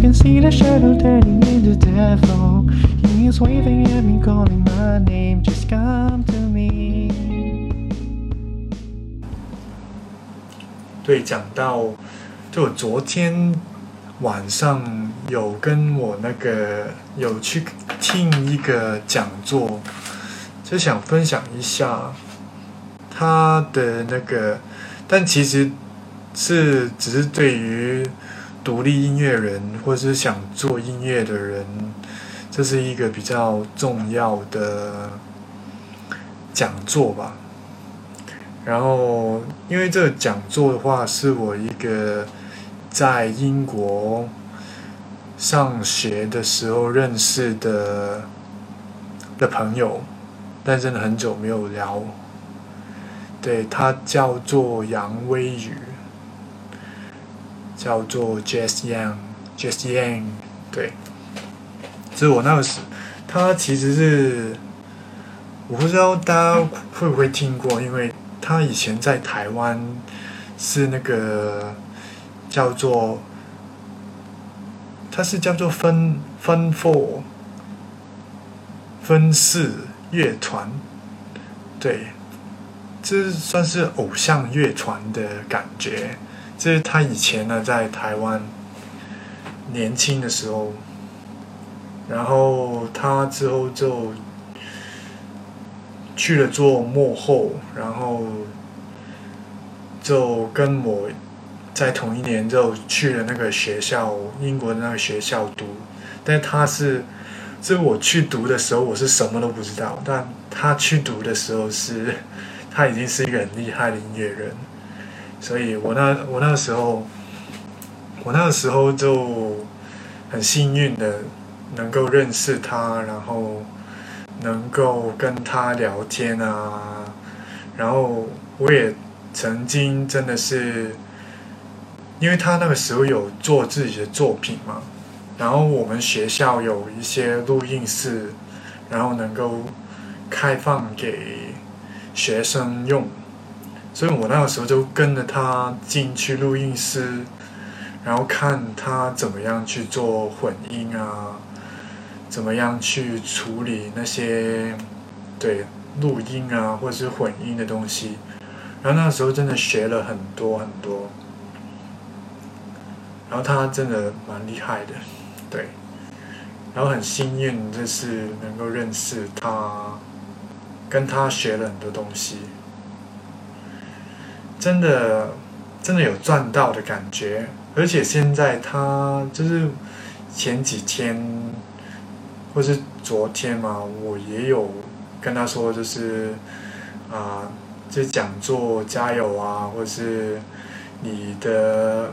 Can see the shadow turning into devil. He's waving at me, calling my name. Just come to me. 对，讲到就我昨天晚上有跟我那个有去听一个讲座，就想分享一下他的那个，但其实是只是对于独立音乐人或是想做音乐的人，这是一个比较重要的讲座吧。然后，因为这个讲座的话，是我一个在英国上学的时候认识的的朋友，但真的很久没有聊。对他叫做杨威宇，叫做 Jess Young，Jess Young，对，这是我那个时，他其实是我不知道大家会不会听过，因为他以前在台湾是那个叫做，他是叫做分分 four 分四乐团，对。这算是偶像乐团的感觉。这是他以前呢，在台湾年轻的时候，然后他之后就去了做幕后，然后就跟我在同一年就去了那个学校，英国的那个学校读。但他是，这我去读的时候，我是什么都不知道。但他去读的时候是。他已经是一个很厉害的音乐人，所以我那我那个时候，我那个时候就很幸运的能够认识他，然后能够跟他聊天啊，然后我也曾经真的是，因为他那个时候有做自己的作品嘛，然后我们学校有一些录音室，然后能够开放给。学生用，所以我那个时候就跟着他进去录音室，然后看他怎么样去做混音啊，怎么样去处理那些对录音啊或者是混音的东西，然后那个时候真的学了很多很多，然后他真的蛮厉害的，对，然后很幸运就是能够认识他。跟他学了很多东西，真的，真的有赚到的感觉。而且现在他就是前几天，或是昨天嘛，我也有跟他说，就是啊，这讲座加油啊，或是你的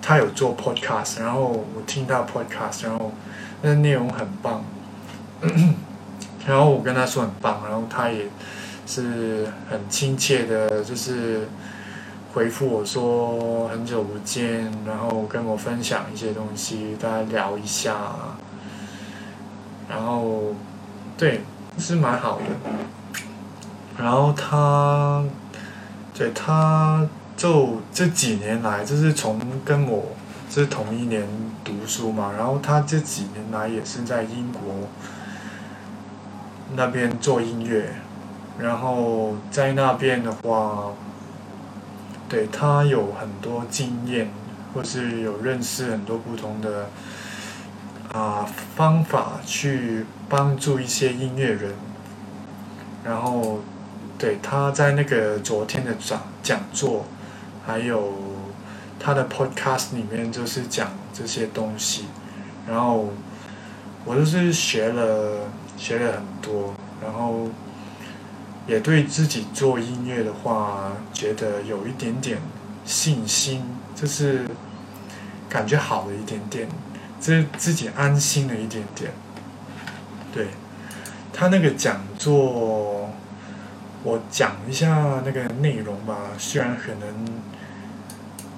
他有做 podcast，然后我听到 podcast，然后那内容很棒。然后我跟他说很棒，然后他也是很亲切的，就是回复我说很久不见，然后跟我分享一些东西，大家聊一下，然后对是蛮好的。然后他对他就这几年来，就是从跟我是同一年读书嘛，然后他这几年来也是在英国。那边做音乐，然后在那边的话，对他有很多经验，或是有认识很多不同的啊方法去帮助一些音乐人。然后，对他在那个昨天的讲讲座，还有他的 podcast 里面就是讲这些东西，然后我就是学了。学了很多，然后也对自己做音乐的话，觉得有一点点信心，就是感觉好了一点点，这自己安心了一点点。对，他那个讲座，我讲一下那个内容吧。虽然可能，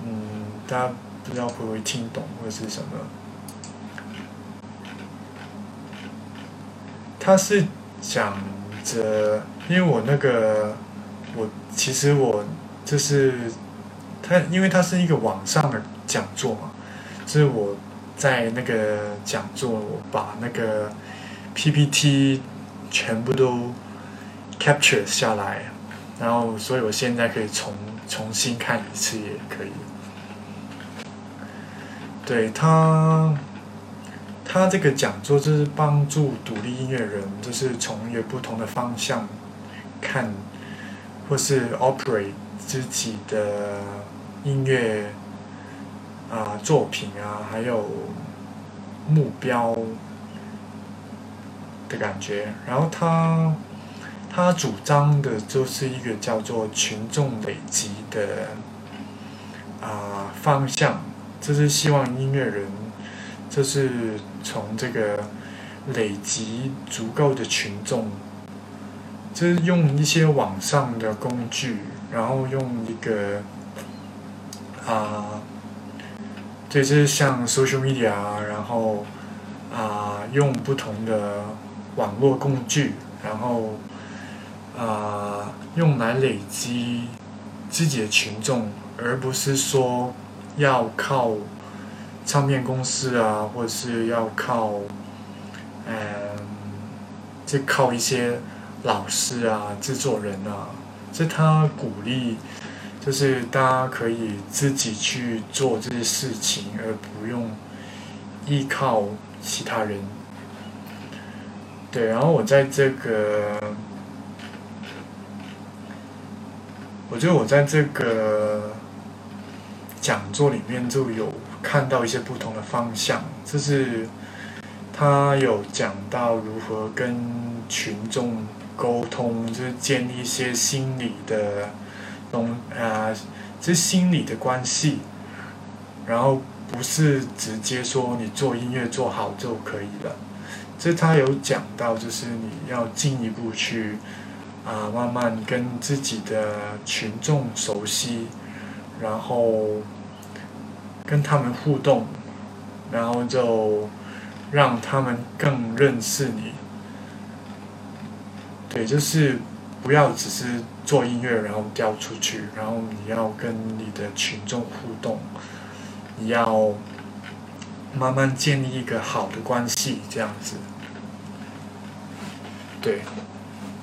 嗯，大家不知道会不会听懂或者是什么。他是讲着，因为我那个，我其实我就是他，因为他是一个网上的讲座嘛，就是我在那个讲座，我把那个 PPT 全部都 capture 下来，然后所以我现在可以重重新看一次也可以。对他。他这个讲座就是帮助独立音乐人，就是从一个不同的方向看，或是 operate 自己的音乐啊作品啊，还有目标的感觉。然后他他主张的就是一个叫做群众累积的啊方向，就是希望音乐人。就是从这个累积足够的群众，就是用一些网上的工具，然后用一个啊，就是像 social media，然后啊，用不同的网络工具，然后啊，用来累积自己的群众，而不是说要靠。唱片公司啊，或者是要靠，嗯，就靠一些老师啊、制作人啊，这他鼓励，就是大家可以自己去做这些事情，而不用依靠其他人。对，然后我在这个，我觉得我在这个讲座里面就有。看到一些不同的方向，就是他有讲到如何跟群众沟通，就是建立一些心理的东啊，这心理的关系，然后不是直接说你做音乐做好就可以了。这他有讲到，就是你要进一步去啊，慢慢跟自己的群众熟悉，然后。跟他们互动，然后就让他们更认识你。对，就是不要只是做音乐然后掉出去，然后你要跟你的群众互动，你要慢慢建立一个好的关系，这样子。对，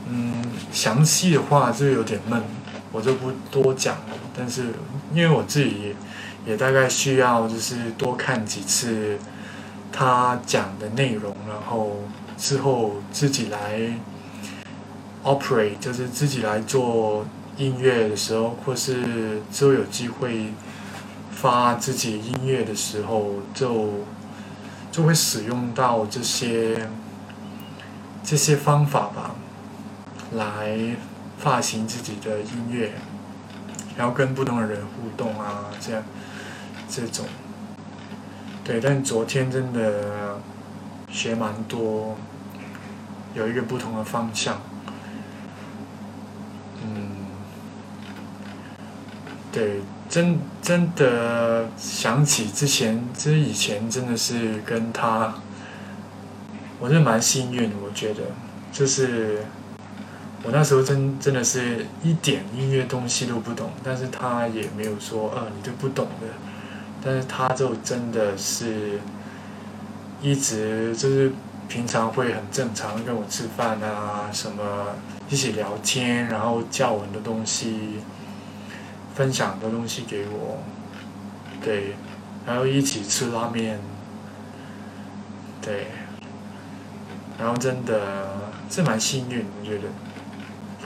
嗯，详细的话就有点闷，我就不多讲了。但是因为我自己。也大概需要就是多看几次他讲的内容，然后之后自己来 operate，就是自己来做音乐的时候，或是之后有机会发自己音乐的时候，就就会使用到这些这些方法吧，来发行自己的音乐，然后跟不同的人互动啊，这样。这种，对，但昨天真的学蛮多，有一个不同的方向，嗯，对，真真的想起之前，其实以前真的是跟他，我是蛮幸运，我觉得，就是我那时候真真的是一点音乐东西都不懂，但是他也没有说，呃，你都不懂的。但是他就真的是，一直就是平常会很正常跟我吃饭啊，什么一起聊天，然后教我的东西，分享的东西给我，对，然后一起吃拉面，对，然后真的是蛮幸运，我觉得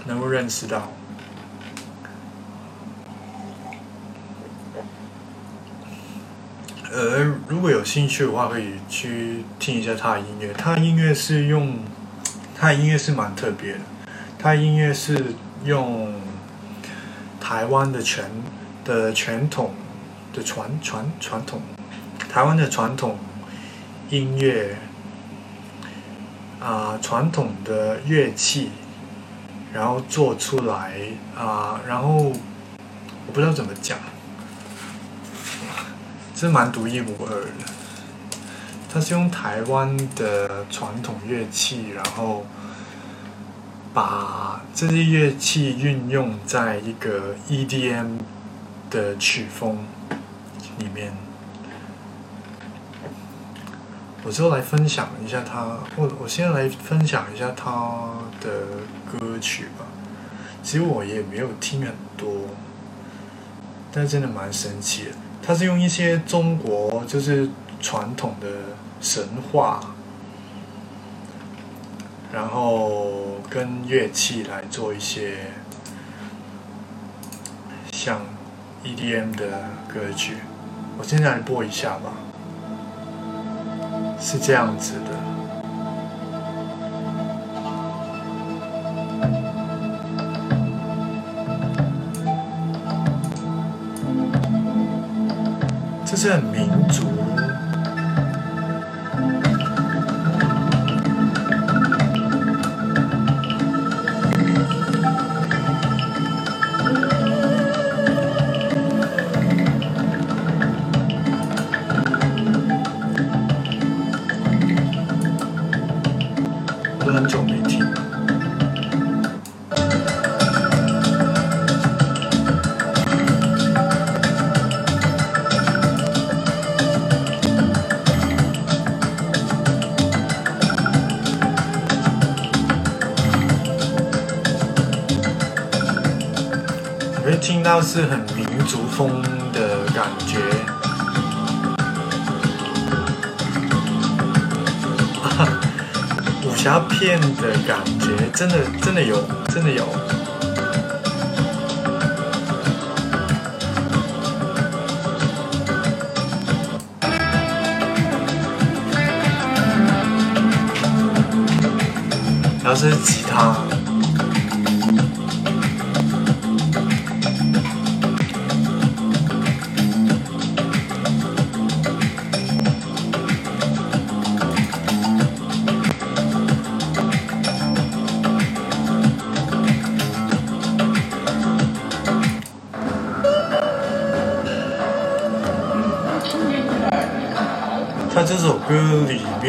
能够认识到。呃，如果有兴趣的话，可以去听一下他的音乐。他的音乐是用，他的音乐是蛮特别的。他的音乐是用台湾的传的传统的传传传统，台湾的传统音乐啊传统的乐器，然后做出来啊，然后我不知道怎么讲，是蛮独一无二的。它是用台湾的传统乐器，然后把这些乐器运用在一个 EDM 的曲风里面。我之后来分享一下他，我我先来分享一下他的歌曲吧。其实我也没有听很多，但真的蛮神奇的。他是用一些中国就是传统的。神话，然后跟乐器来做一些像 EDM 的歌曲，我现在来播一下吧，是这样子的，这是很民族。听到是很民族风的感觉，武侠片的感觉，真的真的有，真的有。然后是吉他。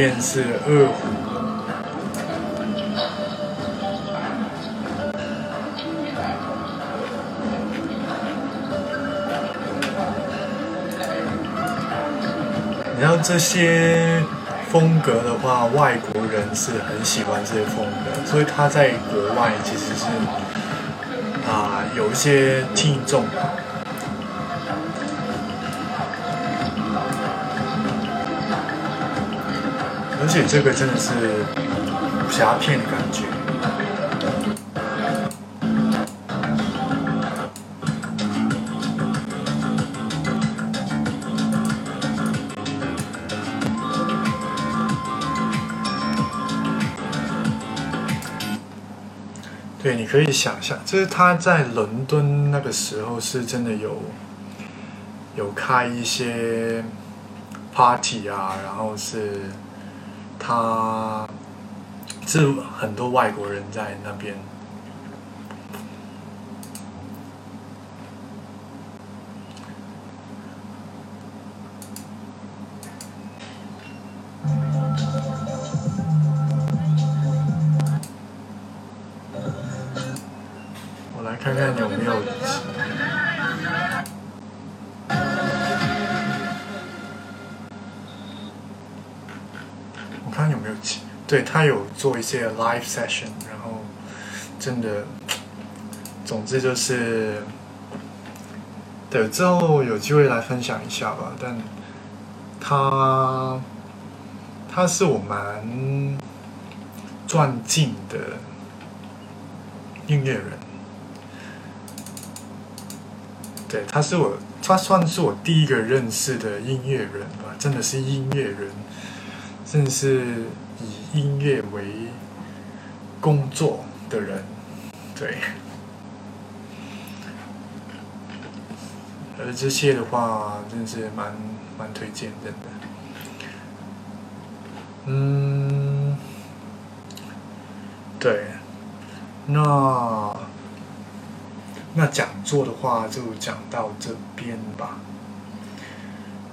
面是二胡，然后这些风格的话，外国人是很喜欢这些风格，所以他在国外其实是啊有一些听众。且这个真的是武侠片的感觉。对，你可以想象，就是他在伦敦那个时候是真的有有开一些 party 啊，然后是。他是很多外国人在那边。对他有做一些 live session，然后真的，总之就是，对之后有机会来分享一下吧。但他他是我蛮钻进的音乐人，对，他是我，他算是我第一个认识的音乐人吧，真的是音乐人。正是以音乐为工作的人，对。而这些的话，真是蛮蛮推荐的。嗯，对，那那讲座的话就讲到这边吧。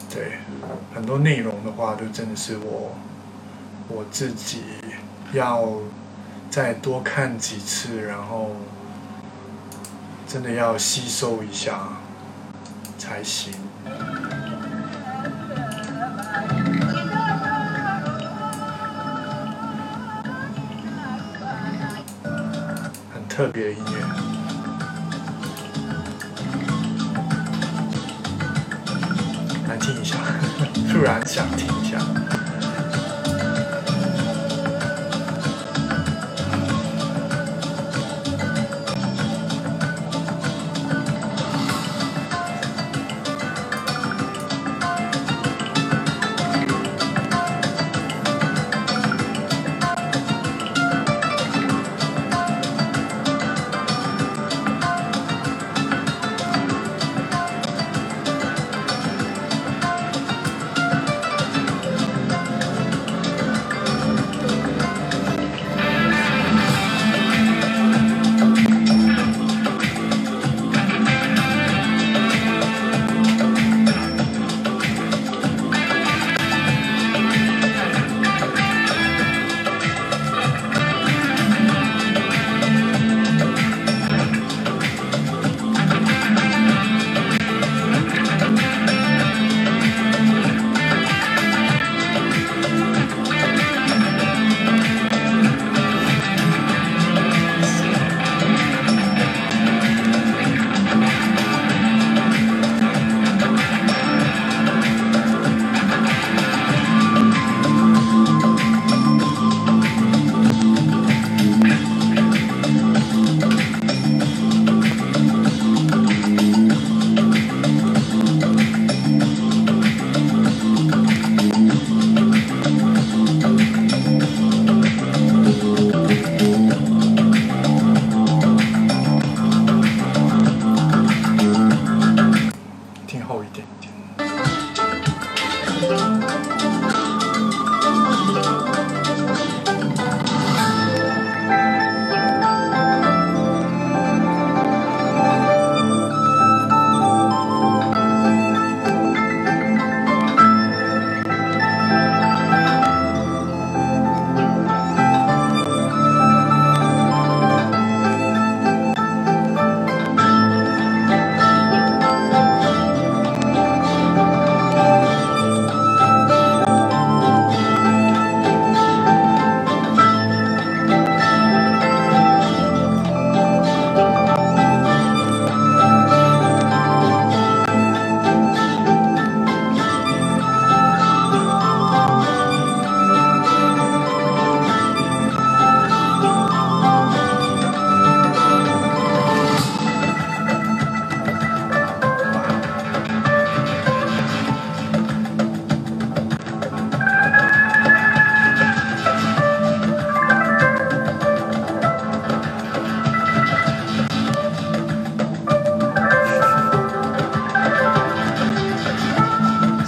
对，很多内容的话都真的是我我自己要再多看几次，然后真的要吸收一下才行。很特别的音乐。听一下，突然想听一下。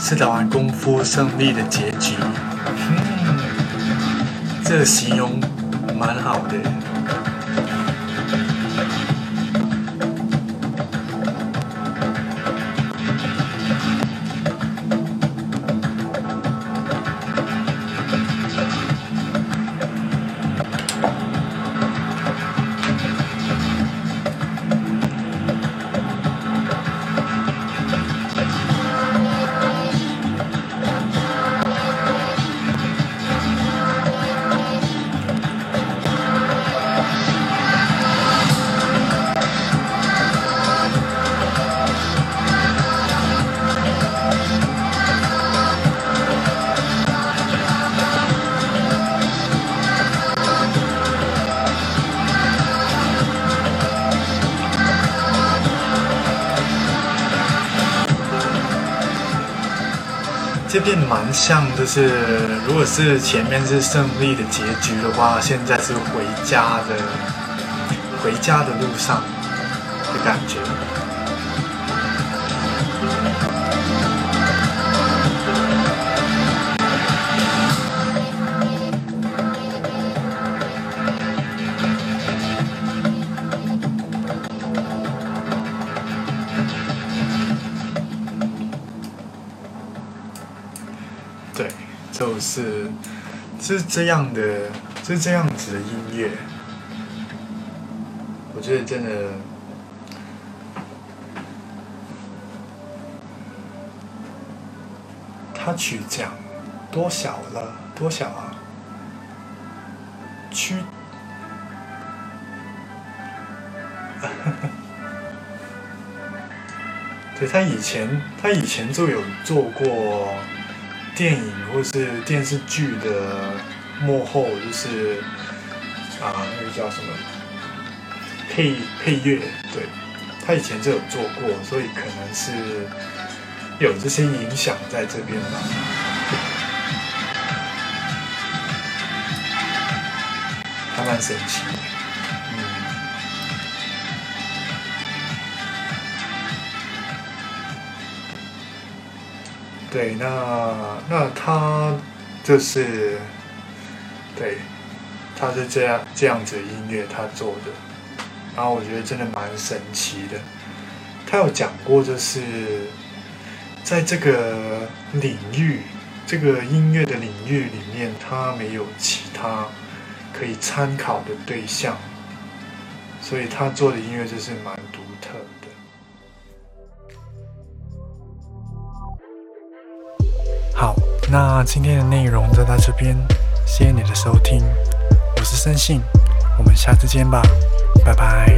是打完功夫胜利的结局，这形容蛮好的。蛮像，就是如果是前面是胜利的结局的话，现在是回家的，回家的路上的感觉。是是这样的，是这样子的音乐。我觉得真的，他曲讲多小了，多小啊？曲，对他以前，他以前就有做过电影或是电视剧的幕后，就是啊，那个叫什么？配配乐，对，他以前就有做过，所以可能是有这些影响在这边吧。还蛮神奇的，对，那那他就是，对，他是这样这样子音乐他做的。然后我觉得真的蛮神奇的，他有讲过，就是在这个领域，这个音乐的领域里面，他没有其他可以参考的对象，所以他做的音乐就是蛮独好，那今天的内容就到这边，谢谢你的收听，我是森信，我们下次见吧。拜拜。